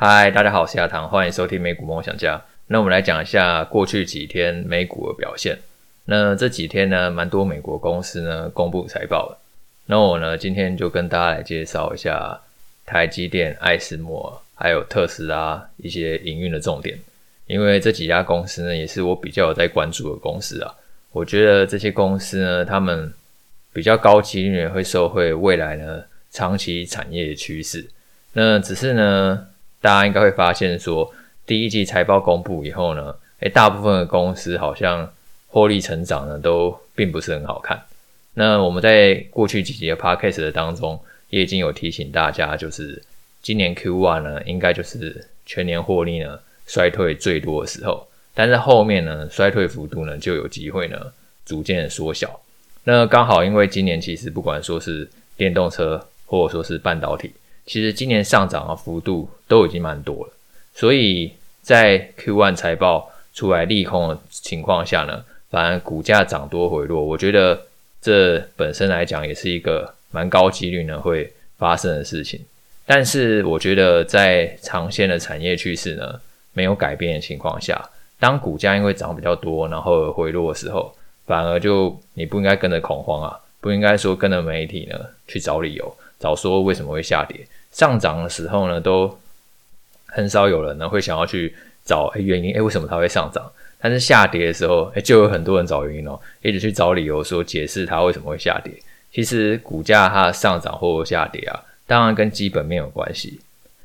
嗨，大家好，我是亚堂，欢迎收听美股梦想家。那我们来讲一下过去几天美股的表现。那这几天呢，蛮多美国公司呢公布财报了。那我呢，今天就跟大家来介绍一下台积电、艾斯摩还有特斯拉一些营运的重点。因为这几家公司呢，也是我比较有在关注的公司啊。我觉得这些公司呢，他们比较高几率会受惠未来呢长期产业的趋势。那只是呢。大家应该会发现说，第一季财报公布以后呢，诶，大部分的公司好像获利成长呢都并不是很好看。那我们在过去几集的 podcast 的当中，也已经有提醒大家，就是今年 Q1 呢，应该就是全年获利呢衰退最多的时候，但是后面呢衰退幅度呢就有机会呢逐渐的缩小。那刚好因为今年其实不管说是电动车或者说是半导体。其实今年上涨的幅度都已经蛮多了，所以在 Q1 财报出来利空的情况下呢，反而股价涨多回落，我觉得这本身来讲也是一个蛮高几率呢会发生的事情。但是我觉得在长线的产业趋势呢没有改变的情况下，当股价因为涨比较多然后回落的时候，反而就你不应该跟着恐慌啊，不应该说跟着媒体呢去找理由，找说为什么会下跌。上涨的时候呢，都很少有人呢会想要去找原因，诶，为什么它会上涨？但是下跌的时候，诶，就有很多人找原因哦，一直去找理由说解释它为什么会下跌。其实股价它的上涨或下跌啊，当然跟基本面有关系，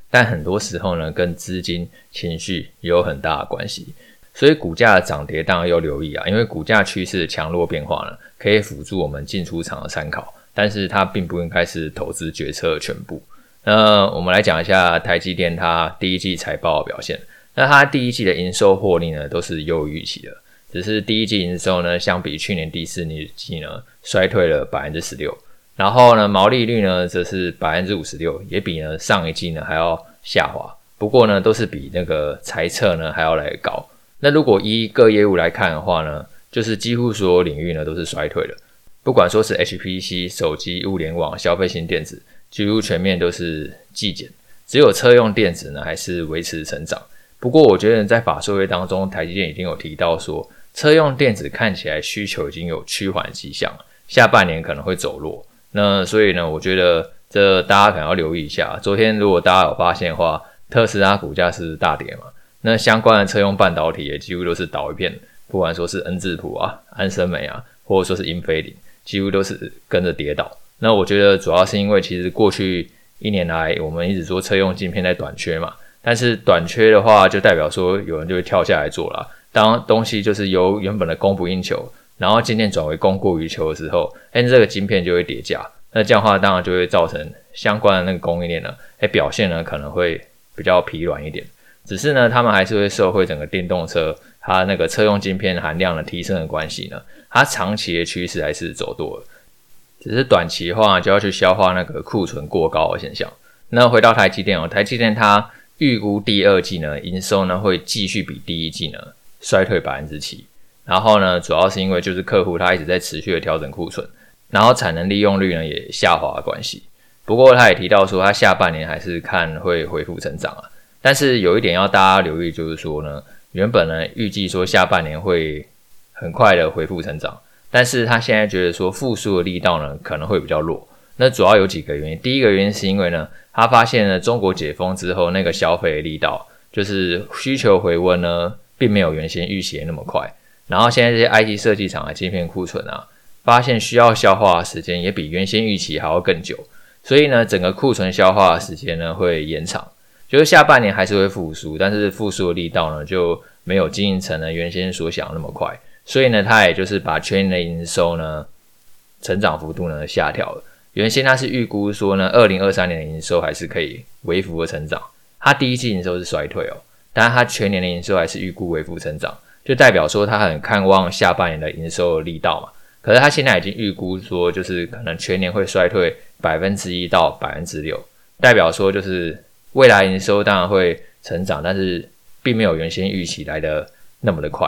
但很多时候呢，跟资金情绪也有很大的关系。所以股价的涨跌当然要留意啊，因为股价趋势的强弱变化呢，可以辅助我们进出场的参考，但是它并不应该是投资决策的全部。那我们来讲一下台积电它第一季财报的表现。那它第一季的营收获利呢，都是优于预期的，只是第一季营收呢，相比去年第四季呢，衰退了百分之十六。然后呢，毛利率呢，则是百分之五十六，也比呢上一季呢还要下滑。不过呢，都是比那个财测呢还要来高。那如果依各业务来看的话呢，就是几乎所有领域呢都是衰退的，不管说是 HPC、手机、物联网、消费型电子。几乎全面都是季减，只有车用电子呢还是维持成长。不过我觉得在法说会当中，台积电已经有提到说，车用电子看起来需求已经有趋缓迹象，下半年可能会走弱。那所以呢，我觉得这大家可能要留意一下。昨天如果大家有发现的话，特斯拉股价是大跌嘛，那相关的车用半导体也几乎都是倒一片，不管说是恩智浦啊、安森美啊，或者说是英飞凌，几乎都是跟着跌倒。那我觉得主要是因为，其实过去一年来，我们一直说车用晶片在短缺嘛。但是短缺的话，就代表说有人就会跳下来做了。当东西就是由原本的供不应求，然后今天转为供过于求的时候，哎，这个晶片就会跌价。那这样的话，当然就会造成相关的那个供应链呢，哎，表现呢可能会比较疲软一点。只是呢，他们还是会受惠整个电动车它那个车用晶片含量的提升的关系呢，它长期的趋势还是走多了。只是短期的话，就要去消化那个库存过高的现象。那回到台积电哦，台积电它预估第二季呢，营收呢会继续比第一季呢衰退百分之七。然后呢，主要是因为就是客户他一直在持续的调整库存，然后产能利用率呢也下滑的关系。不过他也提到说，他下半年还是看会恢复成长啊。但是有一点要大家留意，就是说呢，原本呢预计说下半年会很快的恢复成长。但是他现在觉得说复苏的力道呢可能会比较弱，那主要有几个原因。第一个原因是因为呢，他发现呢中国解封之后那个消费力道，就是需求回温呢，并没有原先预期的那么快。然后现在这些 IT 设计厂的晶片库存啊，发现需要消化的时间也比原先预期还要更久，所以呢整个库存消化的时间呢会延长，就是下半年还是会复苏，但是复苏的力道呢就没有经营层呢原先所想的那么快。所以呢，它也就是把全年的营收呢，成长幅度呢下调了。原先它是预估说呢，二零二三年的营收还是可以微幅的成长。它第一季营收是衰退哦，但是它全年的营收还是预估微幅成长，就代表说它很看望下半年的营收的力道嘛。可是它现在已经预估说，就是可能全年会衰退百分之一到百分之六，代表说就是未来营收当然会成长，但是并没有原先预期来的那么的快。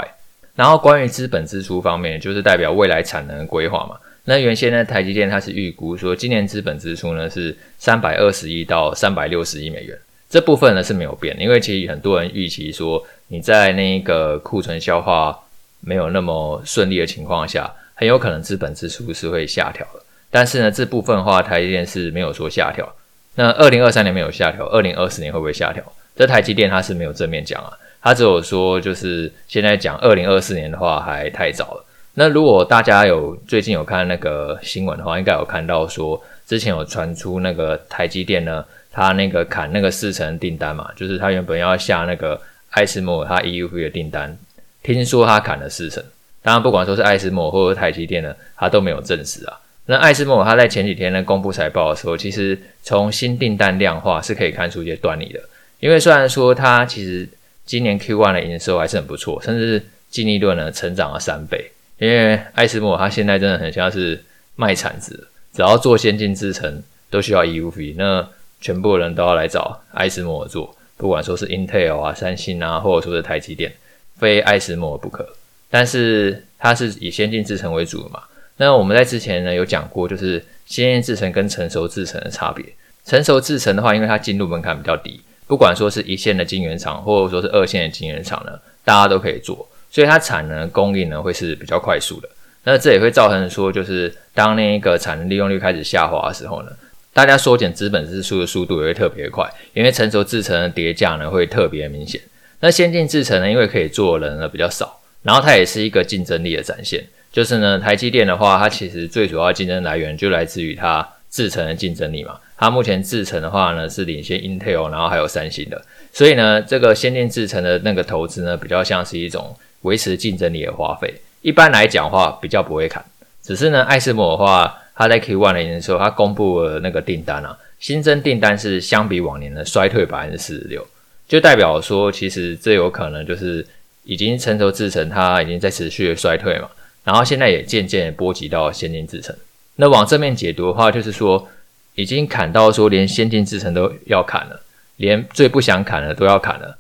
然后关于资本支出方面，就是代表未来产能的规划嘛。那原先呢，台积电它是预估说，今年资本支出呢是三百二十亿到三百六十亿美元，这部分呢是没有变，因为其实很多人预期说你在那个库存消化没有那么顺利的情况下，很有可能资本支出是会下调的。但是呢，这部分的话，台积电是没有说下调。那二零二三年没有下调，二零二四年会不会下调？这台积电它是没有正面讲啊，它只有说就是现在讲二零二四年的话还太早了。那如果大家有最近有看那个新闻的话，应该有看到说之前有传出那个台积电呢，它那个砍那个四成订单嘛，就是它原本要下那个艾斯摩尔它 EUV 的订单，听说它砍了四成。当然，不管说是艾斯摩尔或者台积电呢，它都没有证实啊。那艾斯摩他在前几天呢公布财报的时候，其实从新订单量化是可以看出一些端倪的。因为虽然说它其实今年 Q1 的营收还是很不错，甚至净利润呢成长了三倍。因为艾斯摩尔他现在真的很像是卖铲子，只要做先进制程都需要 EUV，那全部人都要来找艾斯摩做，不管说是 Intel 啊、三星啊，或者说是台积电，非艾斯摩不可。但是它是以先进制程为主的嘛。那我们在之前呢有讲过，就是先进制程跟成熟制程的差别。成熟制程的话，因为它进入门槛比较低，不管说是一线的晶圆厂，或者说是二线的晶圆厂呢，大家都可以做，所以它产能供应呢会是比较快速的。那这也会造成说，就是当那一个产能利用率开始下滑的时候呢，大家缩减资本支出的速度也会特别快，因为成熟制程的跌价呢会特别明显。那先进制程呢，因为可以做的人呢比较少，然后它也是一个竞争力的展现。就是呢，台积电的话，它其实最主要竞争来源就来自于它制程的竞争力嘛。它目前制程的话呢，是领先 Intel，然后还有三星的。所以呢，这个先进制程的那个投资呢，比较像是一种维持竞争力的花费。一般来讲的话，比较不会砍。只是呢，艾斯摩的话，它在 Q1 的营收，它公布了那个订单啊，新增订单是相比往年的衰退百分之四十六，就代表说，其实这有可能就是已经成熟制程，它已经在持续的衰退嘛。然后现在也渐渐波及到先进制程。那往正面解读的话，就是说已经砍到说连先进制程都要砍了，连最不想砍的都要砍了，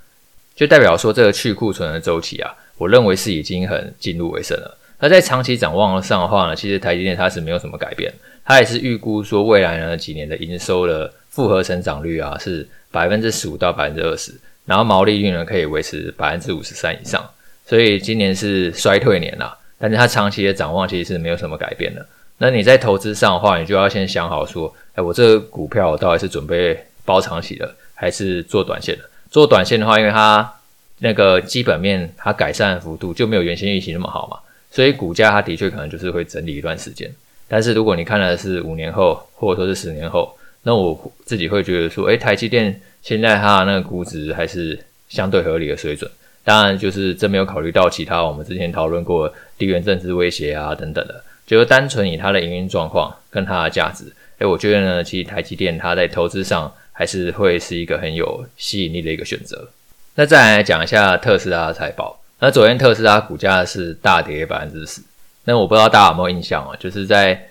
就代表说这个去库存的周期啊，我认为是已经很进入尾声了。那在长期展望上的话呢，其实台积电它是没有什么改变，它也是预估说未来呢几年的营收的复合成长率啊是百分之十五到百分之二十，然后毛利率呢可以维持百分之五十三以上，所以今年是衰退年啦。但是它长期的展望其实是没有什么改变的。那你在投资上的话，你就要先想好说，哎，我这个股票我到底是准备包长期的，还是做短线的？做短线的话，因为它那个基本面它改善幅度就没有原先预期那么好嘛，所以股价它的确可能就是会整理一段时间。但是如果你看的是五年后，或者说是十年后，那我自己会觉得说，哎，台积电现在它的那个估值还是相对合理的水准。当然，就是这没有考虑到其他我们之前讨论过地缘政治威胁啊等等的，就是单纯以它的营运状况跟它的价值，诶，我觉得呢，其实台积电它在投资上还是会是一个很有吸引力的一个选择。那再来讲一下特斯拉的财报，那昨天特斯拉股价是大跌百分之十，那我不知道大家有没有印象啊？就是在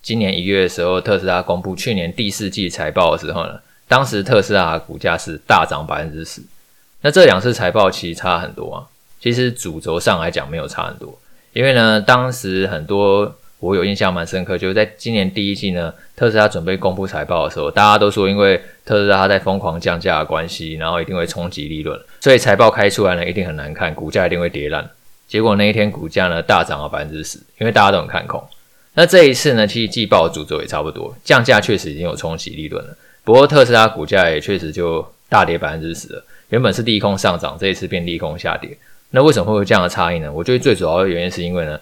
今年一月的时候，特斯拉公布去年第四季财报的时候呢，当时特斯拉的股价是大涨百分之十。那这两次财报其实差很多啊，其实主轴上来讲没有差很多，因为呢，当时很多我有印象蛮深刻，就是在今年第一季呢，特斯拉准备公布财报的时候，大家都说因为特斯拉它在疯狂降价的关系，然后一定会冲击利润，所以财报开出来呢一定很难看，股价一定会跌烂。结果那一天股价呢大涨了百分之十，因为大家都很看空。那这一次呢，其实季报主轴也差不多，降价确实已经有冲击利润了，不过特斯拉股价也确实就大跌百分之十了。原本是利空上涨，这一次变利空下跌。那为什么会有这样的差异呢？我觉得最主要的原因是因为呢，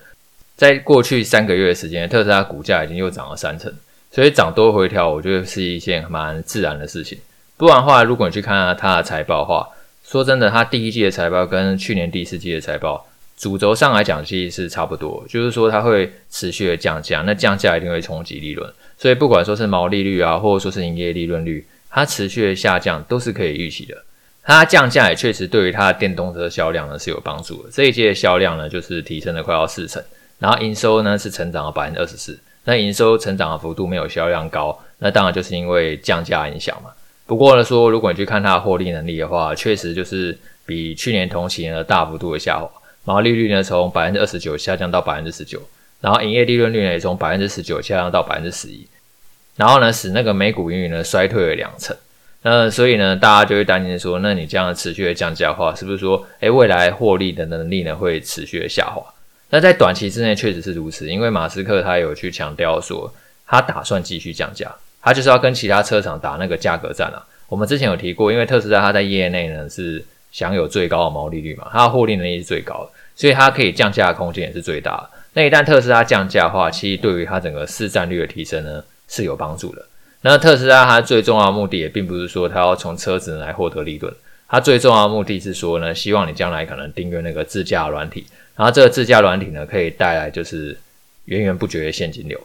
在过去三个月的时间，特斯拉股价已经又涨了三成，所以涨多回调，我觉得是一件蛮自然的事情。不然的话，如果你去看看它的财报的话，说真的，它第一季的财报跟去年第四季的财报，主轴上来讲其实是差不多，就是说它会持续的降价，那降价一定会冲击利润，所以不管说是毛利率啊，或者说是营业利润率，它持续的下降都是可以预期的。它降价也确实对于它的电动车销量呢是有帮助的。这一季的销量呢就是提升了快要四成，然后营收呢是成长了百分之二十四。那营收成长的幅度没有销量高，那当然就是因为降价影响嘛。不过呢说，如果你去看它的获利能力的话，确实就是比去年同期呢大幅度的下滑。毛利率呢从百分之二十九下降到百分之十九，然后营业利润率呢也从百分之十九下降到百分之十一，然后呢使那个每股盈余呢衰退了两成。那所以呢，大家就会担心说，那你这样持续的降价的话，是不是说，哎，未来获利的能力呢会持续的下滑？那在短期之内确实是如此，因为马斯克他有去强调说，他打算继续降价，他就是要跟其他车厂打那个价格战啊。我们之前有提过，因为特斯拉它在业内呢是享有最高的毛利率嘛，它的获利能力是最高，所以它可以降价的空间也是最大。那一旦特斯拉降价的话，其实对于它整个市占率的提升呢是有帮助的。那特斯拉它最重要的目的也并不是说它要从车子来获得利润，它最重要的目的是说呢，希望你将来可能订阅那个自驾软体。然后这个自驾软体呢，可以带来就是源源不绝的现金流。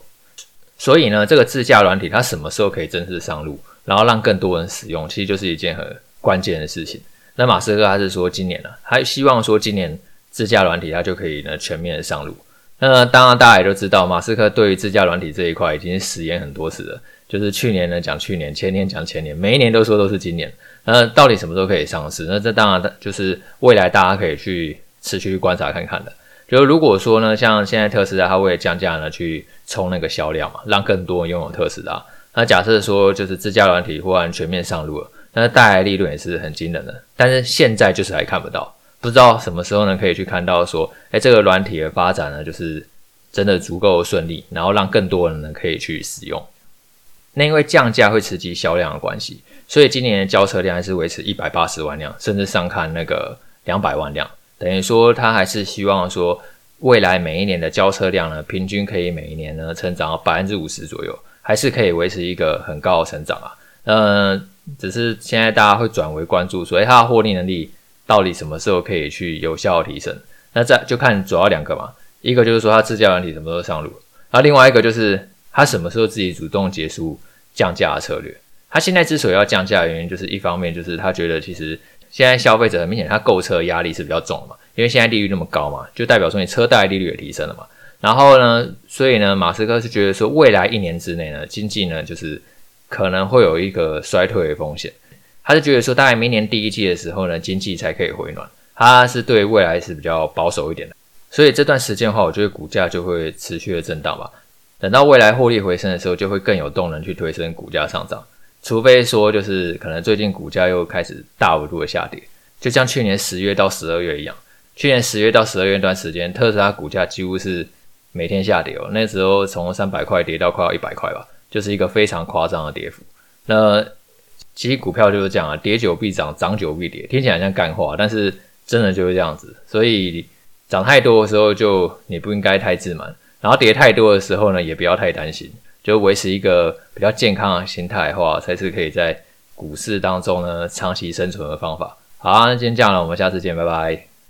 所以呢，这个自驾软体它什么时候可以正式上路，然后让更多人使用，其实就是一件很关键的事情。那马斯克他是说今年呢、他希望说今年自驾软体它就可以呢全面的上路。那当然大家也都知道，马斯克对于自驾软体这一块已经是实验很多次了，就是去年呢讲去年，前年讲前年，每一年都说都是今年。那到底什么时候可以上市？那这当然就是未来大家可以去。持续观察看看的，就如果说呢，像现在特斯拉它为了降价呢，去冲那个销量嘛，让更多人拥有特斯拉。那假设说就是自驾软体忽然全面上路了，那带来利润也是很惊人的。但是现在就是还看不到，不知道什么时候呢可以去看到说，哎，这个软体的发展呢，就是真的足够顺利，然后让更多人呢可以去使用。那因为降价会刺激销量的关系，所以今年的交车量还是维持一百八十万辆，甚至上看那个两百万辆。等于说，他还是希望说，未来每一年的交车量呢，平均可以每一年呢成长百分之五十左右，还是可以维持一个很高的成长啊。呃，只是现在大家会转为关注说，诶，它的获利能力到底什么时候可以去有效提升？那这就看主要两个嘛，一个就是说它自驾软体什么时候上路，然后另外一个就是它什么时候自己主动结束降价的策略。它现在之所以要降价的原因，就是一方面就是他觉得其实。现在消费者很明显，他购车压力是比较重的嘛，因为现在利率那么高嘛，就代表说你车贷利率也提升了嘛。然后呢，所以呢，马斯克是觉得说，未来一年之内呢，经济呢就是可能会有一个衰退的风险。他是觉得说，大概明年第一季的时候呢，经济才可以回暖。他是对未来是比较保守一点的，所以这段时间的话，我觉得股价就会持续的震荡吧。等到未来获利回升的时候，就会更有动能去推升股价上涨。除非说就是可能最近股价又开始大幅度的下跌，就像去年十月到十二月一样。去年十月到十二月那段时间，特斯拉股价几乎是每天下跌哦。那时候从三百块跌到快要一百块吧，就是一个非常夸张的跌幅。那其实股票就是这样啊，跌久必涨，涨久必跌。听起来像干话，但是真的就是这样子。所以涨太多的时候，就你不应该太自满；然后跌太多的时候呢，也不要太担心。就维持一个比较健康的心态的话，才是可以在股市当中呢长期生存的方法。好啊，那今天这样了，我们下次见，拜拜。